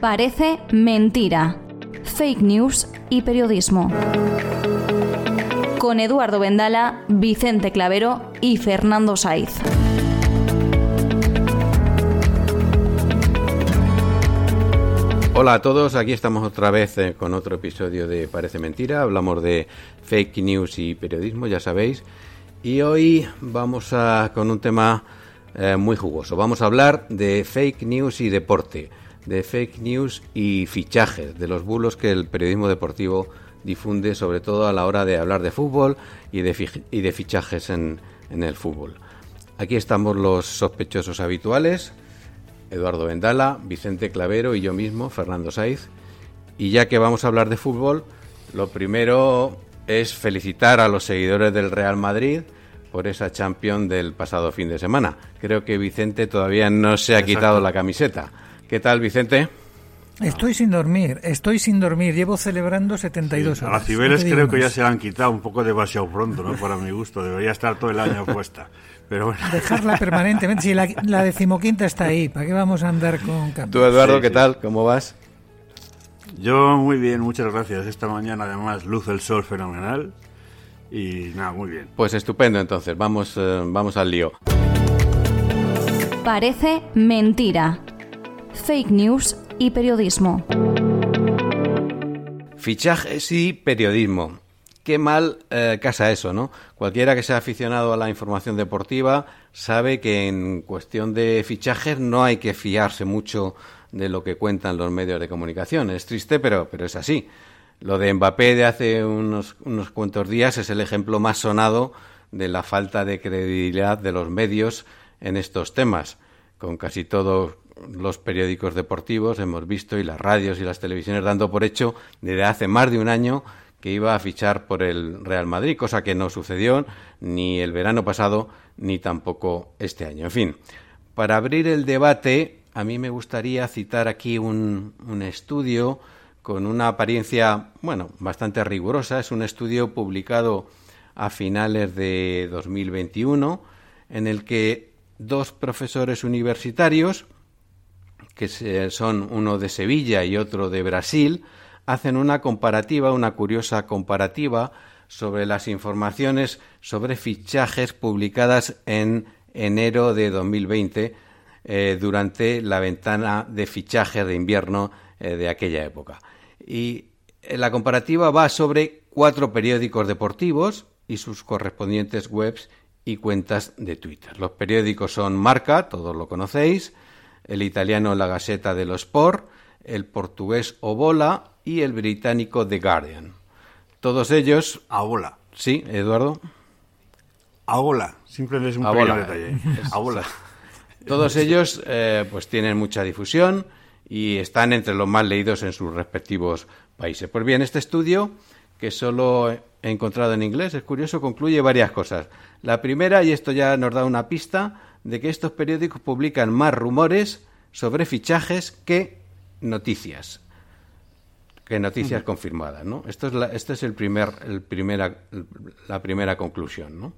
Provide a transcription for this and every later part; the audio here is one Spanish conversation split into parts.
Parece mentira. Fake news y periodismo. Con Eduardo Vendala, Vicente Clavero y Fernando Saiz. Hola a todos, aquí estamos otra vez eh, con otro episodio de Parece Mentira. Hablamos de fake news y periodismo, ya sabéis. Y hoy vamos a con un tema eh, muy jugoso. Vamos a hablar de fake news y deporte, de fake news y fichajes, de los bulos que el periodismo deportivo difunde, sobre todo a la hora de hablar de fútbol y de, fi- y de fichajes en, en el fútbol. Aquí estamos los sospechosos habituales. Eduardo Vendala, Vicente Clavero y yo mismo, Fernando Saiz. Y ya que vamos a hablar de fútbol, lo primero es felicitar a los seguidores del Real Madrid por esa champion del pasado fin de semana. Creo que Vicente todavía no se ha quitado la camiseta. ¿Qué tal, Vicente? Estoy sin dormir, estoy sin dormir. Llevo celebrando 72 A horas. las Cibeles creo que ya se la han quitado un poco demasiado pronto, ¿no? Para mi gusto. Debería estar todo el año puesta. Pero bueno. Dejarla permanentemente. Si la, la decimoquinta está ahí, ¿para qué vamos a andar con cambios? Tú, Eduardo, Sí, ¿qué sí. tal? ¿Cómo vas? Yo muy bien, muchas gracias. Esta mañana además luce el sol fenomenal. Y nada, muy bien. Pues estupendo, entonces. Vamos, eh, vamos al lío. Parece mentira. Fake news y periodismo. Fichajes y periodismo. Qué mal eh, casa eso, ¿no? Cualquiera que sea aficionado a la información deportiva sabe que en cuestión de fichajes no hay que fiarse mucho de lo que cuentan los medios de comunicación. Es triste, pero, pero es así. Lo de Mbappé de hace unos, unos cuantos días es el ejemplo más sonado de la falta de credibilidad de los medios en estos temas. Con casi todos los periódicos deportivos hemos visto y las radios y las televisiones dando por hecho desde hace más de un año que iba a fichar por el Real Madrid, cosa que no sucedió ni el verano pasado ni tampoco este año. En fin, para abrir el debate, a mí me gustaría citar aquí un, un estudio con una apariencia, bueno, bastante rigurosa. Es un estudio publicado a finales de 2021 en el que dos profesores universitarios, que son uno de Sevilla y otro de Brasil, hacen una comparativa, una curiosa comparativa sobre las informaciones sobre fichajes publicadas en enero de 2020 eh, durante la ventana de fichajes de invierno eh, de aquella época. Y eh, la comparativa va sobre cuatro periódicos deportivos y sus correspondientes webs y cuentas de Twitter. Los periódicos son Marca, todos lo conocéis, el italiano La Gazzetta dello Sport, el portugués Obola y el británico The Guardian. Todos ellos, Abola. sí, Eduardo, Abola. Simplemente es un Abola. pequeño detalle. Abola. todos ellos eh, pues tienen mucha difusión y están entre los más leídos en sus respectivos países. Pues bien, este estudio, que solo he encontrado en inglés, es curioso, concluye varias cosas. La primera, y esto ya nos da una pista, de que estos periódicos publican más rumores sobre fichajes que noticias. Que noticias confirmadas, ¿no? Esto es la, este es el primer, el primera, la primera conclusión, ¿no?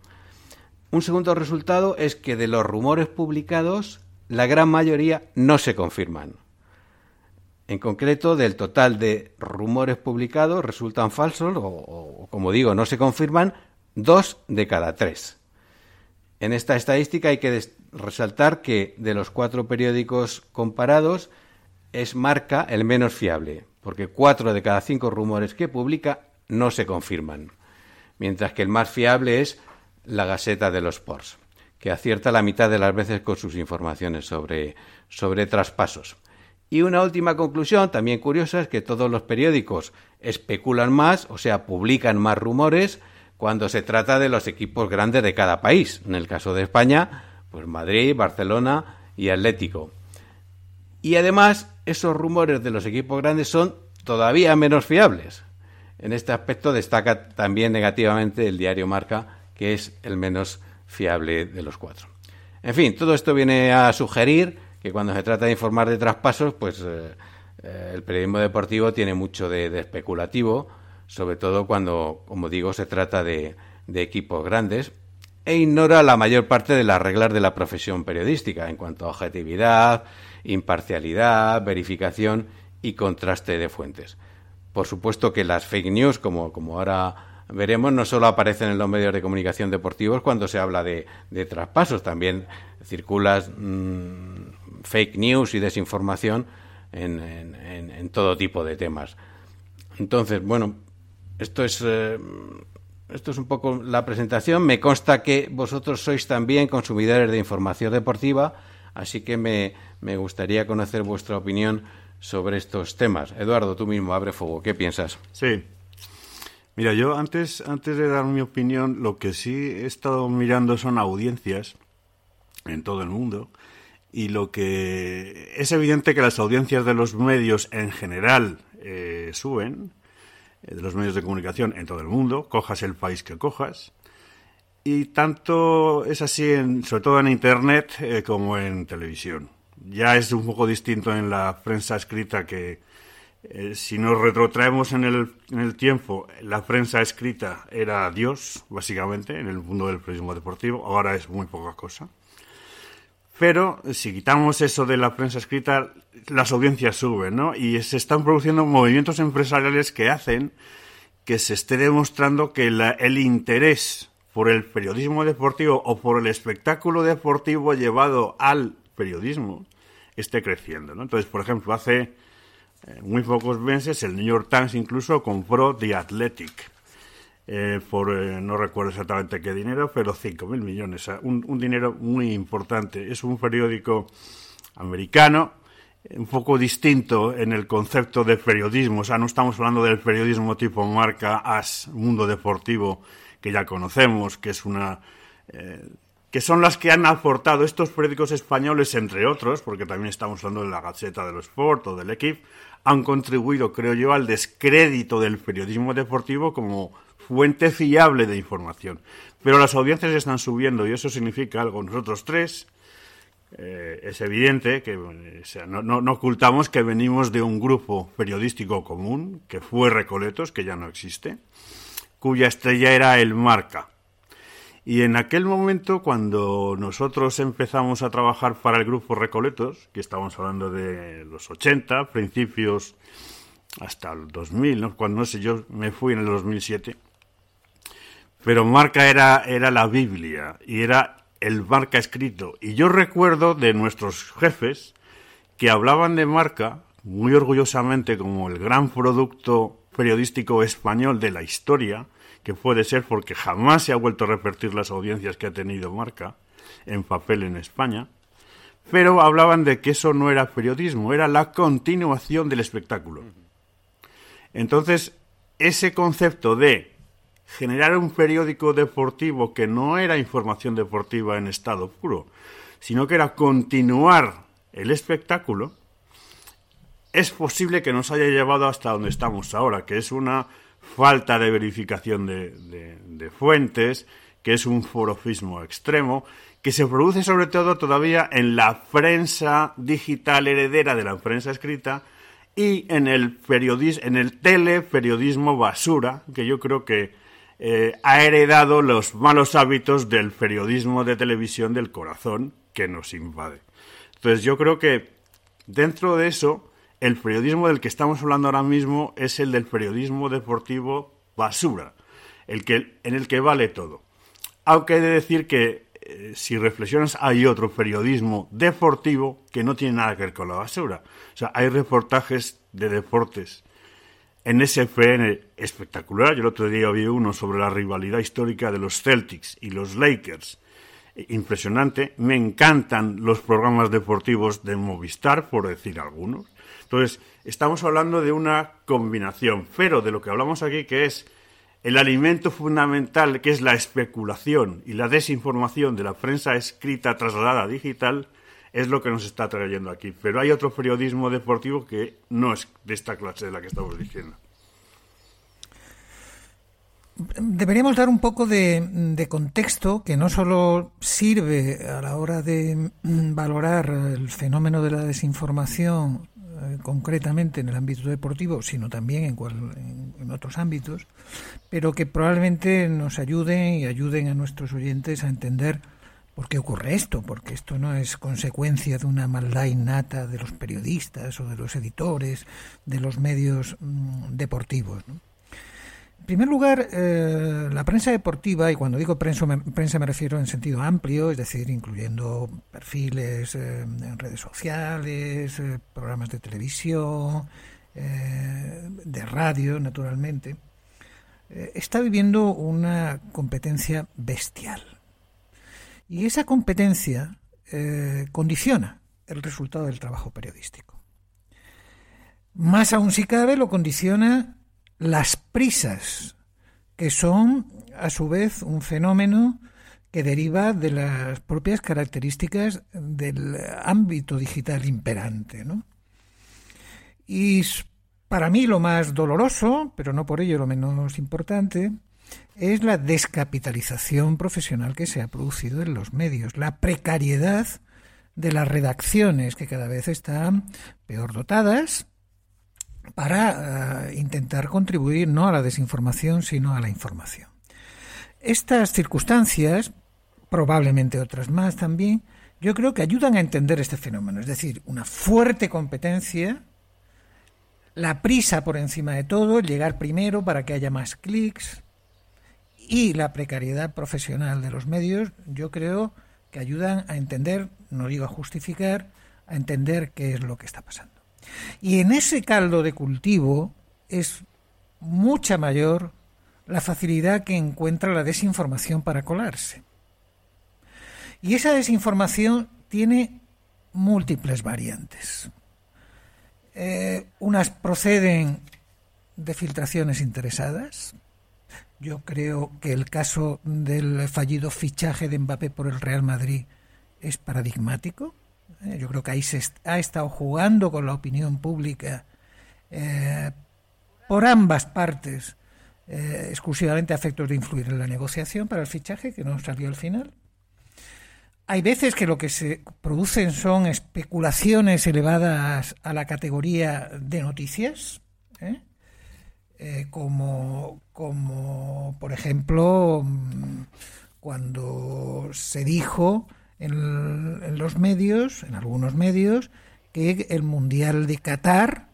Un segundo resultado es que de los rumores publicados, la gran mayoría no se confirman. En concreto, del total de rumores publicados resultan falsos o, o, como digo, no se confirman dos de cada tres. En esta estadística hay que resaltar que de los cuatro periódicos comparados es Marca el menos fiable, porque cuatro de cada cinco rumores que publica no se confirman, mientras que el más fiable es la Gaceta de los Sports, que acierta la mitad de las veces con sus informaciones sobre, sobre traspasos. Y una última conclusión, también curiosa, es que todos los periódicos especulan más, o sea, publican más rumores, cuando se trata de los equipos grandes de cada país. En el caso de España, pues Madrid, Barcelona y Atlético. Y además, esos rumores de los equipos grandes son todavía menos fiables. En este aspecto destaca también negativamente el diario Marca, que es el menos fiable de los cuatro. En fin, todo esto viene a sugerir que cuando se trata de informar de traspasos, pues eh, eh, el periodismo deportivo tiene mucho de, especulativo, sobre todo cuando, como digo, se trata de, de equipos grandes, e ignora la mayor parte de las reglas de la profesión periodística en cuanto a objetividad, imparcialidad, verificación y contraste de fuentes. Por supuesto que las fake news, como, ahora veremos, no solo aparecen en los medios de comunicación deportivos cuando se habla de, traspasos, también circulan mm, fake news y desinformación en, todo tipo de temas. Entonces, bueno, esto es eh, esto es un poco la presentación. Me consta que vosotros sois también consumidores de información deportiva, así que me, gustaría conocer vuestra opinión sobre estos temas. Eduardo, tú mismo, abre fuego. ¿Qué piensas? Sí. Mira, yo antes, antes de dar mi opinión, lo que sí he estado mirando son audiencias en todo el mundo. Y lo que es evidente que las audiencias de los medios en general eh, suben, de los medios de comunicación en todo el mundo, cojas el país que cojas. Y tanto es así, sobre todo en Internet, eh, como en televisión. Ya es un poco distinto en la prensa escrita que, eh, si nos retrotraemos en el, en el tiempo, la prensa escrita era Dios, básicamente, en el mundo del periodismo deportivo. Ahora es muy poca cosa. Pero si quitamos eso de la prensa escrita, las audiencias suben, ¿no? Y se están produciendo movimientos empresariales que hacen que se esté demostrando que el interés por el periodismo deportivo o por el espectáculo deportivo llevado al periodismo esté creciendo, ¿no? Entonces, por ejemplo, hace eh, muy pocos meses el New York Times incluso compró The Athletic eh, por eh, no recuerdo exactamente qué dinero, pero 5.000 millones, un, un, dinero muy importante. Es un periódico americano, un poco distinto en el concepto de periodismo, o sea, no estamos hablando del periodismo tipo marca AS, mundo deportivo, que ya conocemos, que es una... Eh, que son las que han aportado estos periódicos españoles, entre otros, porque también estamos hablando de la Gaceta de los Sport o del Equipe, han contribuido, creo yo, al descrédito del periodismo deportivo como fuente fiable de información. Pero las audiencias están subiendo y eso significa algo. Nosotros tres, eh, es evidente que no, ocultamos que venimos de un grupo periodístico común, que fue Recoletos, que ya no existe, cuya estrella era el Marca. Y en aquel momento, cuando nosotros empezamos a trabajar para el grupo Recoletos, que estamos hablando de los 80, principios hasta el 2000, cuando no sé, yo me fui en el 2007, pero Marca era, era la Biblia y era el Marca escrito. Y yo recuerdo de nuestros jefes que hablaban de Marca muy orgullosamente como el gran producto periodístico español de la historia, que puede ser porque jamás se ha vuelto a repetir las audiencias que ha tenido Marca en papel en España, pero hablaban de que eso no era periodismo, era la continuación del espectáculo. Entonces, ese concepto de generar un periódico deportivo que no era información deportiva en estado puro, sino que era continuar el espectáculo, es posible que nos haya llevado hasta donde estamos ahora, que es una falta de verificación de, fuentes, que es un forofismo extremo, que se produce sobre todo todavía en la prensa digital heredera de la prensa escrita y en el, en el teleperiodismo basura, que yo creo que eh, ha heredado los malos hábitos del periodismo de televisión del corazón que nos invade. Entonces yo creo que dentro de eso, el periodismo del que estamos hablando ahora mismo es el del periodismo deportivo basura, el que, en el que vale todo. Aunque he de decir que eh, si reflexionas, hay otro periodismo deportivo que no tiene nada que ver con la basura. O sea, hay reportajes de deportes en SFN espectacular. Yo el otro día vi uno sobre la rivalidad histórica de los Celtics y los Lakers. Impresionante. Me encantan los programas deportivos de Movistar, por decir algunos. Entonces, estamos hablando de una combinación, pero de lo que hablamos aquí, que es el alimento fundamental que es la especulación y la desinformación de la prensa escrita trasladada digital es lo que nos está trayendo aquí. Pero hay otro periodismo deportivo que no es de esta clase de la que estamos diciendo. Deberíamos dar un poco de, contexto que no solo sirve a la hora de mm, valorar el fenómeno de la desinformación eh, concretamente en el ámbito deportivo, sino también en, en, otros ámbitos, pero que probablemente nos ayuden y ayuden a nuestros oyentes a entender por qué ocurre esto, porque esto no es consecuencia de una maldad innata de los periodistas o de los editores, de los medios mm, deportivos. En primer lugar, eh, la prensa deportiva, y cuando digo prensa me, prensa me refiero en sentido amplio, es decir, incluyendo perfiles eh, en redes sociales, eh, programas de televisión, de radio, naturalmente, está viviendo una competencia bestial. Y esa competencia condiciona el resultado del trabajo periodístico. Más aún si cabe, lo condiciona las prisas, que son a su vez un fenómeno que deriva de las propias características del ámbito digital imperante. Y para mí lo más doloroso, pero no por ello lo menos importante, es la descapitalización profesional que se ha producido en los medios, la precariedad de las redacciones que cada vez están peor dotadas, para eh, intentar contribuir no a la desinformación, sino a la información. Estas circunstancias, probablemente otras más también, yo creo que ayudan a entender este fenómeno, es decir, una fuerte competencia, la prisa por encima de todo, llegar primero para que haya más clics y la precariedad profesional de los medios, yo creo que ayudan a entender, no digo a justificar, a entender qué es lo que está pasando. Y en ese caldo de cultivo es mucha mayor la facilidad que encuentra la desinformación para colarse. Y esa desinformación tiene múltiples variantes. Eh, unas proceden de filtraciones interesadas. Yo creo que el caso del fallido fichaje de Mbappé por el Real Madrid es paradigmático. Eh, yo creo que ahí se ha estado jugando con la opinión pública eh, por ambas partes, eh, exclusivamente a efectos de influir en la negociación para el fichaje, que no salió al final. Hay veces que lo que se producen son especulaciones elevadas a la categoría de noticias, como, como, por ejemplo, mm, cuando se dijo en, los medios, en algunos medios, que el Mundial de Qatar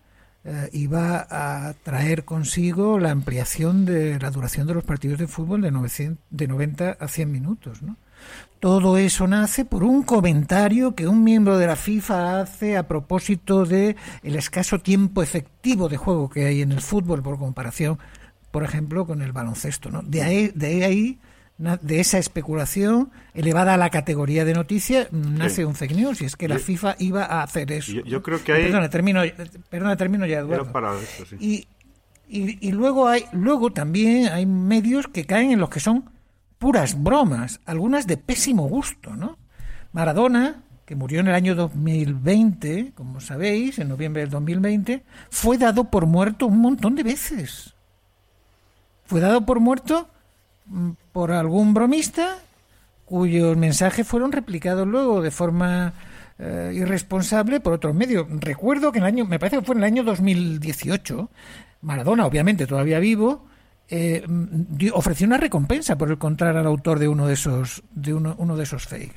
eh, iba a traer consigo la ampliación de la duración de los partidos de fútbol de, 900, de 90 a 100 minutos. Todo eso nace por un comentario que un miembro de la FIFA hace a propósito de el escaso tiempo efectivo de juego que hay en el fútbol por comparación, por ejemplo, con el baloncesto. ¿no? De ahí, de ahí de esa especulación elevada a la categoría de noticia nace un fake news y es que la FIFA iba a hacer eso. Yo, creo que hay... Perdona, termino, perdona, termino ya, Eduardo. y, y, luego hay luego también hay medios que caen en los que son puras bromas, algunas de pésimo gusto, ¿no? Maradona, que murió en el año 2020, como sabéis, en noviembre del 2020, fue dado por muerto un montón de veces. Fue dado por muerto Mm, por algún bromista cuyos mensajes fueron replicados luego de forma eh, irresponsable por otros medios. Recuerdo que en el año, me parece que fue en el año 2018, Maradona, obviamente todavía vivo, eh, mm, ofreció una recompensa por encontrar al autor de uno de esos, de uno, de esos fake.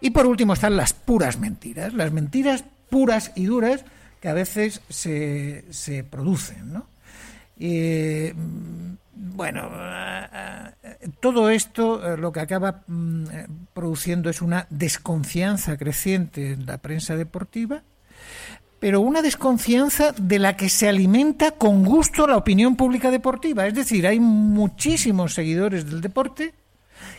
Y por último están las puras mentiras, las mentiras puras y duras que a veces se, se producen. ¿no? Eh, bueno, eh, eh, todo esto eh, lo que acaba mm, produciendo es una desconfianza creciente en la prensa deportiva, pero una desconfianza de la que se alimenta con gusto la opinión pública deportiva. Es decir, hay muchísimos seguidores del deporte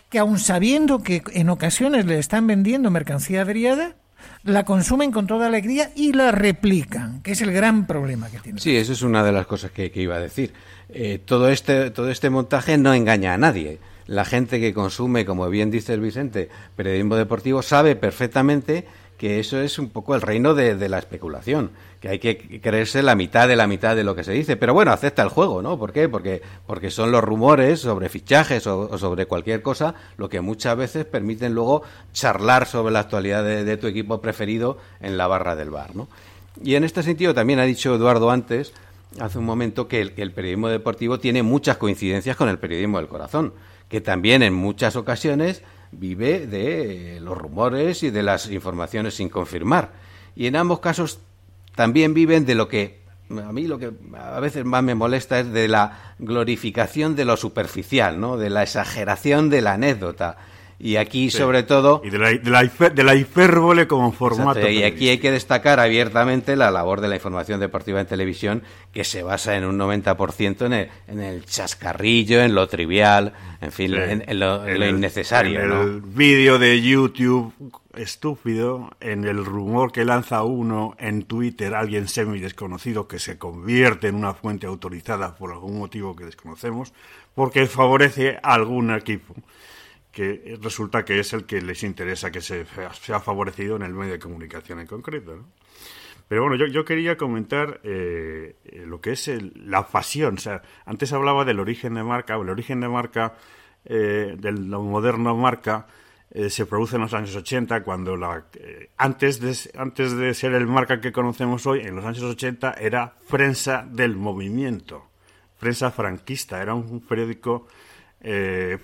que aun sabiendo que en ocasiones le están vendiendo mercancía averiada, la consumen con toda alegría y la replican, que es el gran problema que tiene. Sí, eso es una de las cosas que, iba a decir. Eh, todo, este, todo este montaje no engaña a nadie. La gente que consume, como bien dice el Vicente, periodismo deportivo, sabe perfectamente que eso es un poco el reino de, la especulación, que hay que creerse la mitad de la mitad de lo que se dice. Pero bueno, acepta el juego, ¿no? ¿Por qué? Porque, porque son los rumores sobre fichajes o, sobre cualquier cosa lo que muchas veces permiten luego charlar sobre la actualidad de, tu equipo preferido en la barra del bar, ¿no? Y en este sentido también ha dicho Eduardo antes, hace un momento, que el periodismo deportivo tiene muchas coincidencias con el periodismo del corazón, que también en muchas ocasiones vive de los rumores y de las informaciones sin confirmar. Y en ambos casos también viven de lo que a mí lo que a veces más me molesta es de la glorificación de lo superficial, ¿no? De la exageración de la anécdota y aquí, sobre todo. Y de la, de la, hipérbole como formato. y aquí hay que destacar abiertamente la labor de la información deportiva en televisión, que se basa en un 90% en el, en el chascarrillo, en lo trivial, en fin, en, lo, innecesario. En el vídeo de YouTube estúpido, en el rumor que lanza uno en Twitter, alguien semi desconocido que se convierte en una fuente autorizada por algún motivo que desconocemos, porque favorece a algún equipo que resulta que es el que les interesa que se sea favorecido en el medio de comunicación en concreto. Pero bueno, yo, yo quería comentar eh, lo que es la pasión. Antes hablaba del origen de marca, o el origen de marca, eh, del moderno marca, eh, se produce en los años 80, cuando la, antes, de, antes de ser el marca que conocemos hoy, en los años 80 era prensa del movimiento, prensa franquista, era un periódico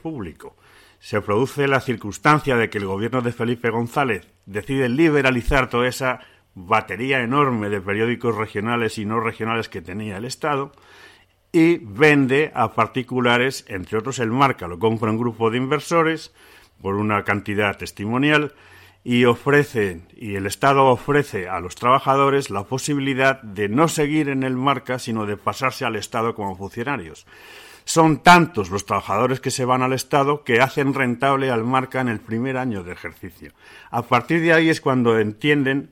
público. Se produce la circunstancia de que el gobierno de Felipe González decide liberalizar toda esa batería enorme de periódicos regionales y no regionales que tenía el Estado y vende a particulares, entre otros el Marca, lo compra un grupo de inversores por una cantidad testimonial y ofrece y el Estado ofrece a los trabajadores la posibilidad de no seguir en el Marca, sino de pasarse al Estado como funcionarios. Son tantos los trabajadores que se van al Estado que hacen rentable al marca en el primer año de ejercicio. A partir de ahí es cuando entienden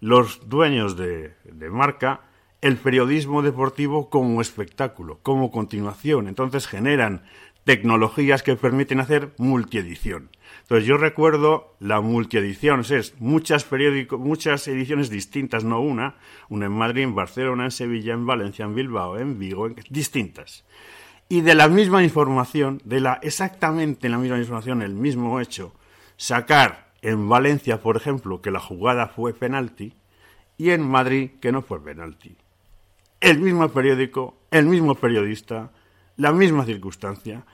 los dueños de, marca el periodismo deportivo como espectáculo, como continuación. Entonces generan tecnologías que permiten hacer multiedición. Entonces yo recuerdo la multiedición, es muchas periódicos, muchas ediciones distintas, no una, una en Madrid, en Barcelona, en Sevilla, en Valencia, en Bilbao, en Vigo, distintas y de la misma información, de la exactamente la misma información, el mismo hecho, sacar en Valencia, por ejemplo, que la jugada fue penalti y en Madrid que no fue penalti. El mismo periódico, el mismo periodista, la misma circunstancia.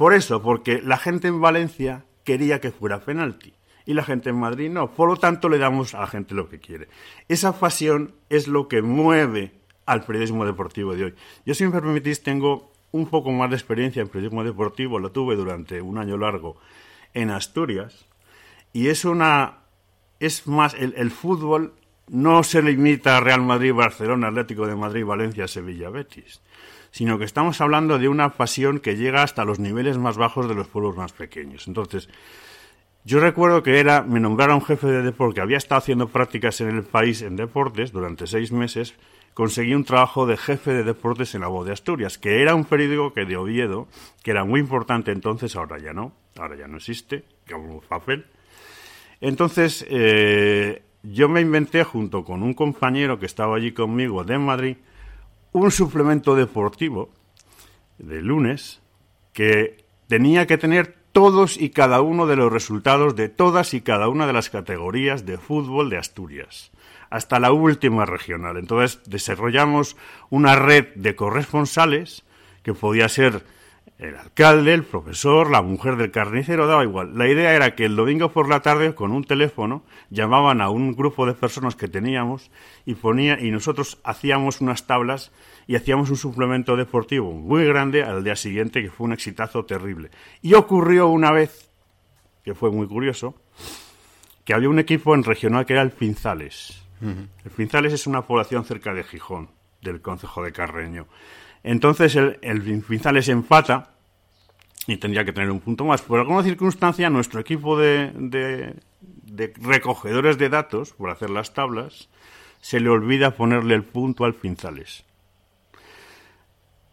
Por eso, porque la gente en Valencia quería que fuera penalti y la gente en Madrid no. Por lo tanto, le damos a la gente lo que quiere. Esa pasión es lo que mueve al periodismo deportivo de hoy. Yo, si me permitís, tengo un poco más de experiencia en periodismo deportivo, lo tuve durante un año largo en Asturias, y es una. Es más, el, fútbol no se limita a Real Madrid, Barcelona, Atlético de Madrid, Valencia, Sevilla, Betis, sino que estamos hablando de una pasión que llega hasta los niveles más bajos de los pueblos más pequeños. Entonces, yo recuerdo que era, me nombraron jefe de deporte, que había estado haciendo prácticas en el país en deportes durante seis meses, conseguí un trabajo de jefe de deportes en la Voz de Asturias, que era un periódico que de Oviedo, que era muy importante entonces, ahora ya no, ahora ya no existe, como papel. Entonces, eh, yo me inventé junto con un compañero que estaba allí conmigo de Madrid, un suplemento deportivo de lunes que tenía que tener todos y cada uno de los resultados de todas y cada una de las categorías de fútbol de Asturias hasta la última regional. Entonces desarrollamos una red de corresponsales que podía ser el alcalde, el profesor, la mujer del carnicero, daba igual. La idea era que el domingo por la tarde, con un teléfono, llamaban a un grupo de personas que teníamos y ponía, y nosotros hacíamos unas tablas y hacíamos un suplemento deportivo muy grande al día siguiente, que fue un exitazo terrible. Y ocurrió una vez, que fue muy curioso, que había un equipo en regional que era el Pinzales. El Pinzales es una población cerca de Gijón, del concejo de Carreño. Entonces el, el Pinzales empata y tendría que tener un punto más. Por alguna circunstancia, nuestro equipo de, de recogedores de datos, por hacer las tablas, se le olvida ponerle el punto al pinzales.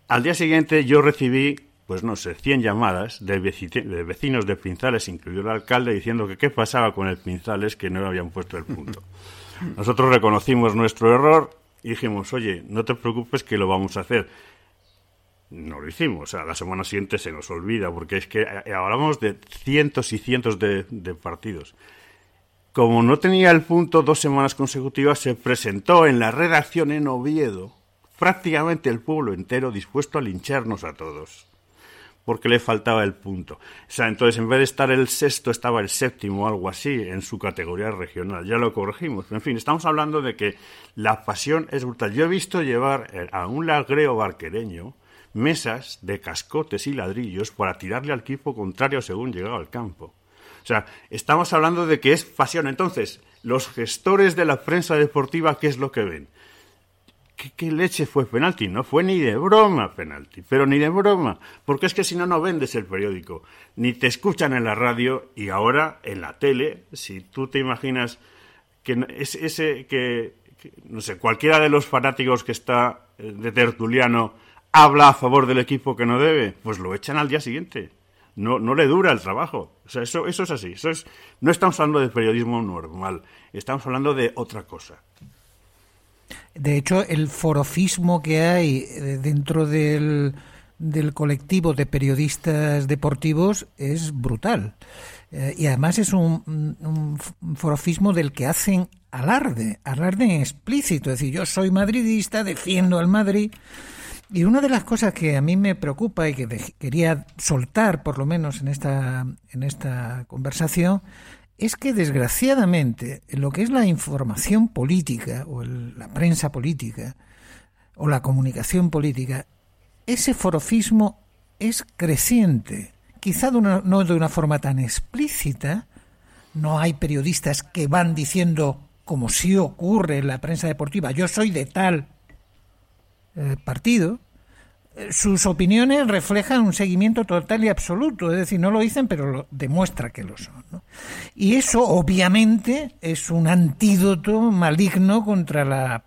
Al día siguiente yo recibí, pues no sé, 100 llamadas de, vecinos de Pinzales, incluido el alcalde, diciendo que qué pasaba con el Pinzales que no habían puesto el punto. Nosotros reconocimos nuestro error y dijimos, oye, no te preocupes que lo vamos a hacer. No lo hicimos, sea, la semana siguiente se nos olvida, porque es que eh, hablamos de cientos y cientos de, de partidos. Como no tenía el punto dos semanas consecutivas, se presentó en la redacción en Oviedo prácticamente el pueblo entero dispuesto a lincharnos a todos porque le faltaba el punto. O sea, entonces en vez de estar el sexto, estaba el séptimo algo así en su categoría regional. Ya lo corregimos. En fin, estamos hablando de que la pasión es brutal. Yo he visto llevar eh, a un lagreo barquereño mesas de cascotes y ladrillos para tirarle al equipo contrario según llegaba al campo. O sea, estamos hablando de que es pasión. Entonces, los gestores de la prensa deportiva, ¿qué es lo que ven? ¿Qué, leche fue penalti? No fue ni de broma penalti, pero ni de broma, porque es que si no, no vendes el periódico, ni te escuchan en la radio y ahora en la tele, si tú te imaginas que ese, que, no sé, cualquiera de los fanáticos que está eh, de tertuliano habla a favor del equipo que no debe, pues lo echan al día siguiente. No, no le dura el trabajo. O sea, eso, eso es así. Eso es, no estamos hablando de periodismo normal, estamos hablando de otra cosa. De hecho, el forofismo que hay eh, dentro del, colectivo de periodistas deportivos es brutal. Eh, y además es un, forofismo del que hacen alarde, alarde explícito. Es decir, yo soy madridista, defiendo al Madrid. Y una de las cosas que a mí me preocupa y que quería soltar, por lo menos en esta, en esta conversación, es que desgraciadamente lo que es la información política o la prensa política o la comunicación política, ese forofismo es creciente, quizá no de una forma tan explícita, no hay periodistas que van diciendo, como sí ocurre en la prensa deportiva, yo soy de tal eh, partido, sus opiniones reflejan un seguimiento total y absoluto, es decir, no lo dicen, pero lo demuestra que lo son. Y eso, obviamente, es un antídoto maligno contra la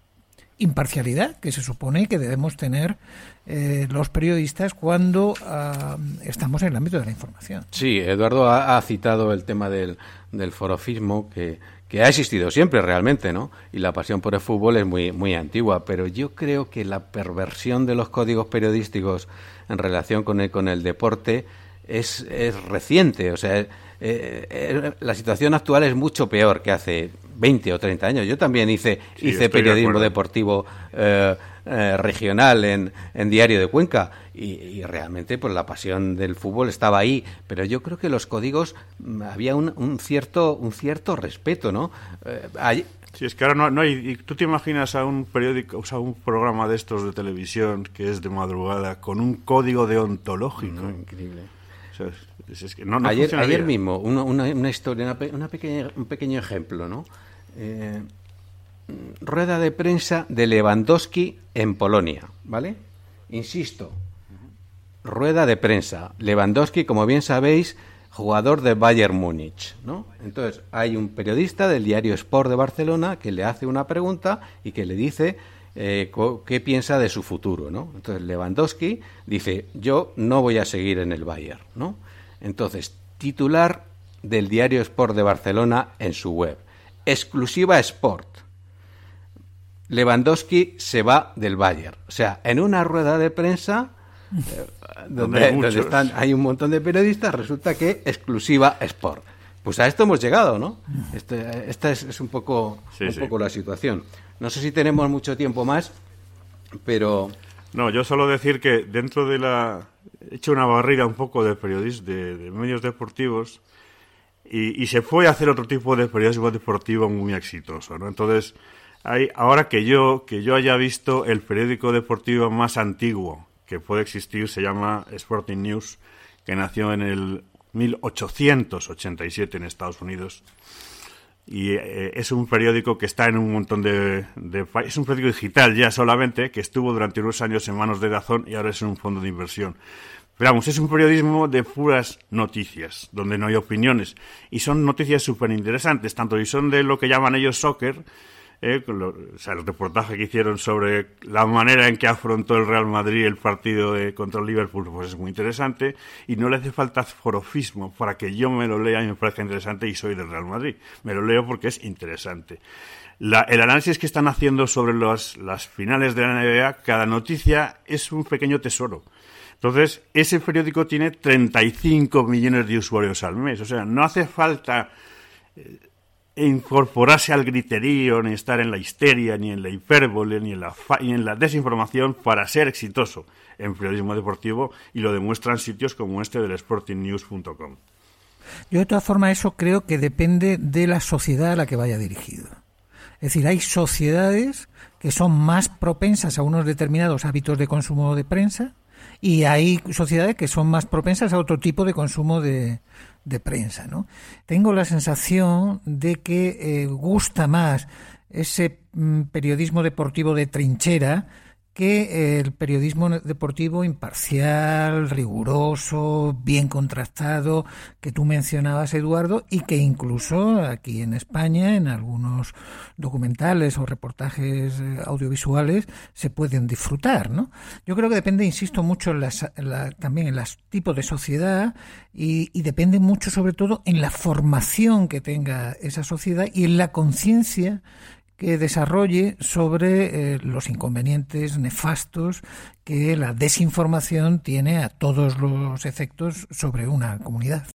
imparcialidad que se supone que debemos tener eh, los periodistas cuando ah, estamos en el ámbito de la información. Sí, Eduardo ha, citado el tema del, del forofismo, que, que ha existido siempre realmente, ¿no? Y la pasión por el fútbol es muy, muy antigua, pero yo creo que la perversión de los códigos periodísticos en relación con el, con el deporte es, es reciente, o sea, eh, eh, la situación actual es mucho peor que hace 20 o 30 años. Yo también hice, hice periodismo deportivo eh, eh, regional en, en, Diario de Cuenca y, realmente pues la pasión del fútbol estaba ahí pero yo creo que los códigos mm, había un, un cierto un cierto respeto no eh, Sí, es que ahora no, hay. ¿Tú te imaginas a un periódico, o sea, un programa de estos de televisión que es de madrugada con un código deontológico? increíble. ayer, ayer, mismo, una, una, historia, una, pequeña, un pequeño ejemplo, ¿no? Eh, rueda de prensa de Lewandowski en Polonia, ¿vale? Insisto, rueda de prensa. Lewandowski, como bien sabéis, jugador de Bayern Múnich, ¿no? Entonces, hay un periodista del diario Sport de Barcelona que le hace una pregunta y que le dice eh, qué piensa de su futuro, ¿no? Entonces, Lewandowski dice, yo no voy a seguir en el Bayern, ¿no? Entonces, titular del diario Sport de Barcelona en su web. Exclusiva Sport. Lewandowski se va del Bayern. O sea, en una rueda de prensa eh, donde, hay, un montón de periodistas, resulta que exclusiva Sport. Pues a esto hemos llegado, ¿no? Este, esta es, un, poco, un poco la situación. No sé si tenemos mucho tiempo más, pero... No, yo solo decir que dentro de la... He hecho una barrera un poco de periodistas, de, medios deportivos, y, y, se puede hacer otro tipo de periodismo deportivo muy exitoso, ¿no? Entonces, ahora que yo, que yo haya visto el periódico deportivo más antiguo que puede existir, se llama Sporting News, que nació en el 1887 en Estados Unidos. Y eh, es un periódico que está en un montón de, de, Es un periódico digital ya solamente, que estuvo durante unos años en manos de Dazón y ahora es un fondo de inversión. Pero vamos, es un periodismo de puras noticias, donde no hay opiniones. Y son noticias súper interesantes, tanto y son de lo que llaman ellos soccer, eh, o sea, el reportaje que hicieron sobre la manera en que afrontó el Real Madrid el partido contra el Liverpool, pues es muy interesante y no le hace falta forofismo para que yo me lo lea y me parezca interesante y soy del Real Madrid. Me lo leo porque es interesante. el análisis que están haciendo sobre las finales de la NBA, cada noticia es un pequeño tesoro. Entonces, ese periódico tiene 35 millones de usuarios al mes. O sea, no hace falta eh, incorporarse al griterío, ni estar en la histeria, ni en la hipérbole, ni en la, en la desinformación para ser exitoso en periodismo deportivo y lo demuestran sitios como este del sportingnews.com. Yo de todas formas eso creo que depende de la sociedad a la que vaya dirigido. Es decir, hay sociedades que son más propensas a unos determinados hábitos de consumo de prensa y hay sociedades que son más propensas a otro tipo de consumo de, de prensa. ¿no? Tengo la sensación de que eh, gusta más ese mm, periodismo deportivo de trinchera que el periodismo deportivo imparcial, riguroso, bien contrastado, que tú mencionabas, Eduardo, y que incluso aquí en España, en algunos documentales o reportajes eh, audiovisuales, se pueden disfrutar, ¿no? Yo creo que depende, insisto, mucho en también en los tipos de sociedad y, y depende mucho, sobre todo, en la formación que tenga esa sociedad y en la conciencia que desarrolle sobre eh, los inconvenientes nefastos que la desinformación tiene a todos los efectos sobre una comunidad.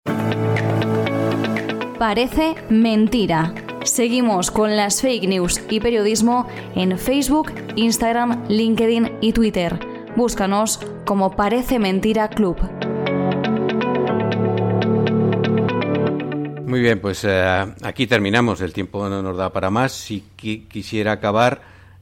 Parece mentira. Seguimos con las fake news y periodismo en Facebook, Instagram, LinkedIn y Twitter. Búscanos como Parece Mentira Club. Muy bien, pues eh, aquí terminamos. El tiempo no nos da para más. Si quisiera acabar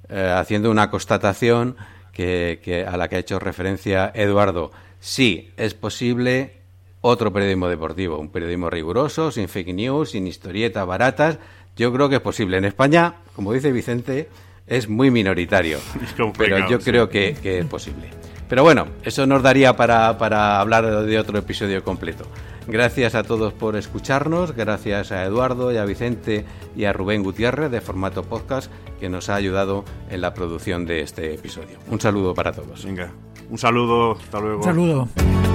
eh, haciendo una constatación que, a la que ha hecho referencia Eduardo. Sí, es posible otro periodismo deportivo, un periodismo riguroso, sin fake news, sin historietas baratas. Yo creo que es posible. En España, como dice Vicente, es muy minoritario. pero yo creo que, que, es posible. Pero bueno, eso nos daría para, para hablar de otro episodio completo. Gracias a todos por escucharnos, gracias a Eduardo y a Vicente y a Rubén Gutiérrez de Formato Podcast que nos ha ayudado en la producción de este episodio. Un saludo para todos. Venga, un saludo, hasta luego. Un saludo.